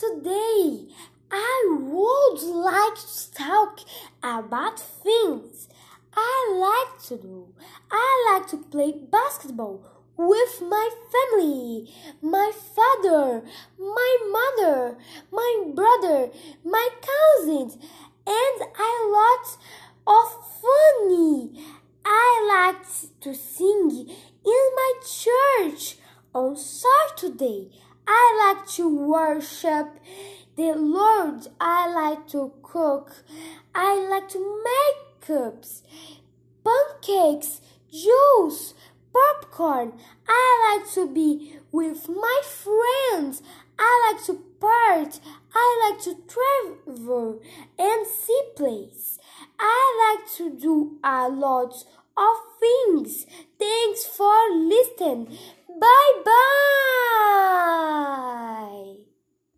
Today, I would like to talk about things I like to do. I like to play basketball with my family, my father, my mother, my brother, my cousins, and a lot of funny. I like to sing in my church on Saturday. I like to worship the Lord. I like to cook. I like to make cups, pancakes, juice, popcorn. I like to be with my friends. I like to part. I like to travel and see places. I like to do a lot of things. Thanks for listening. Bye bye.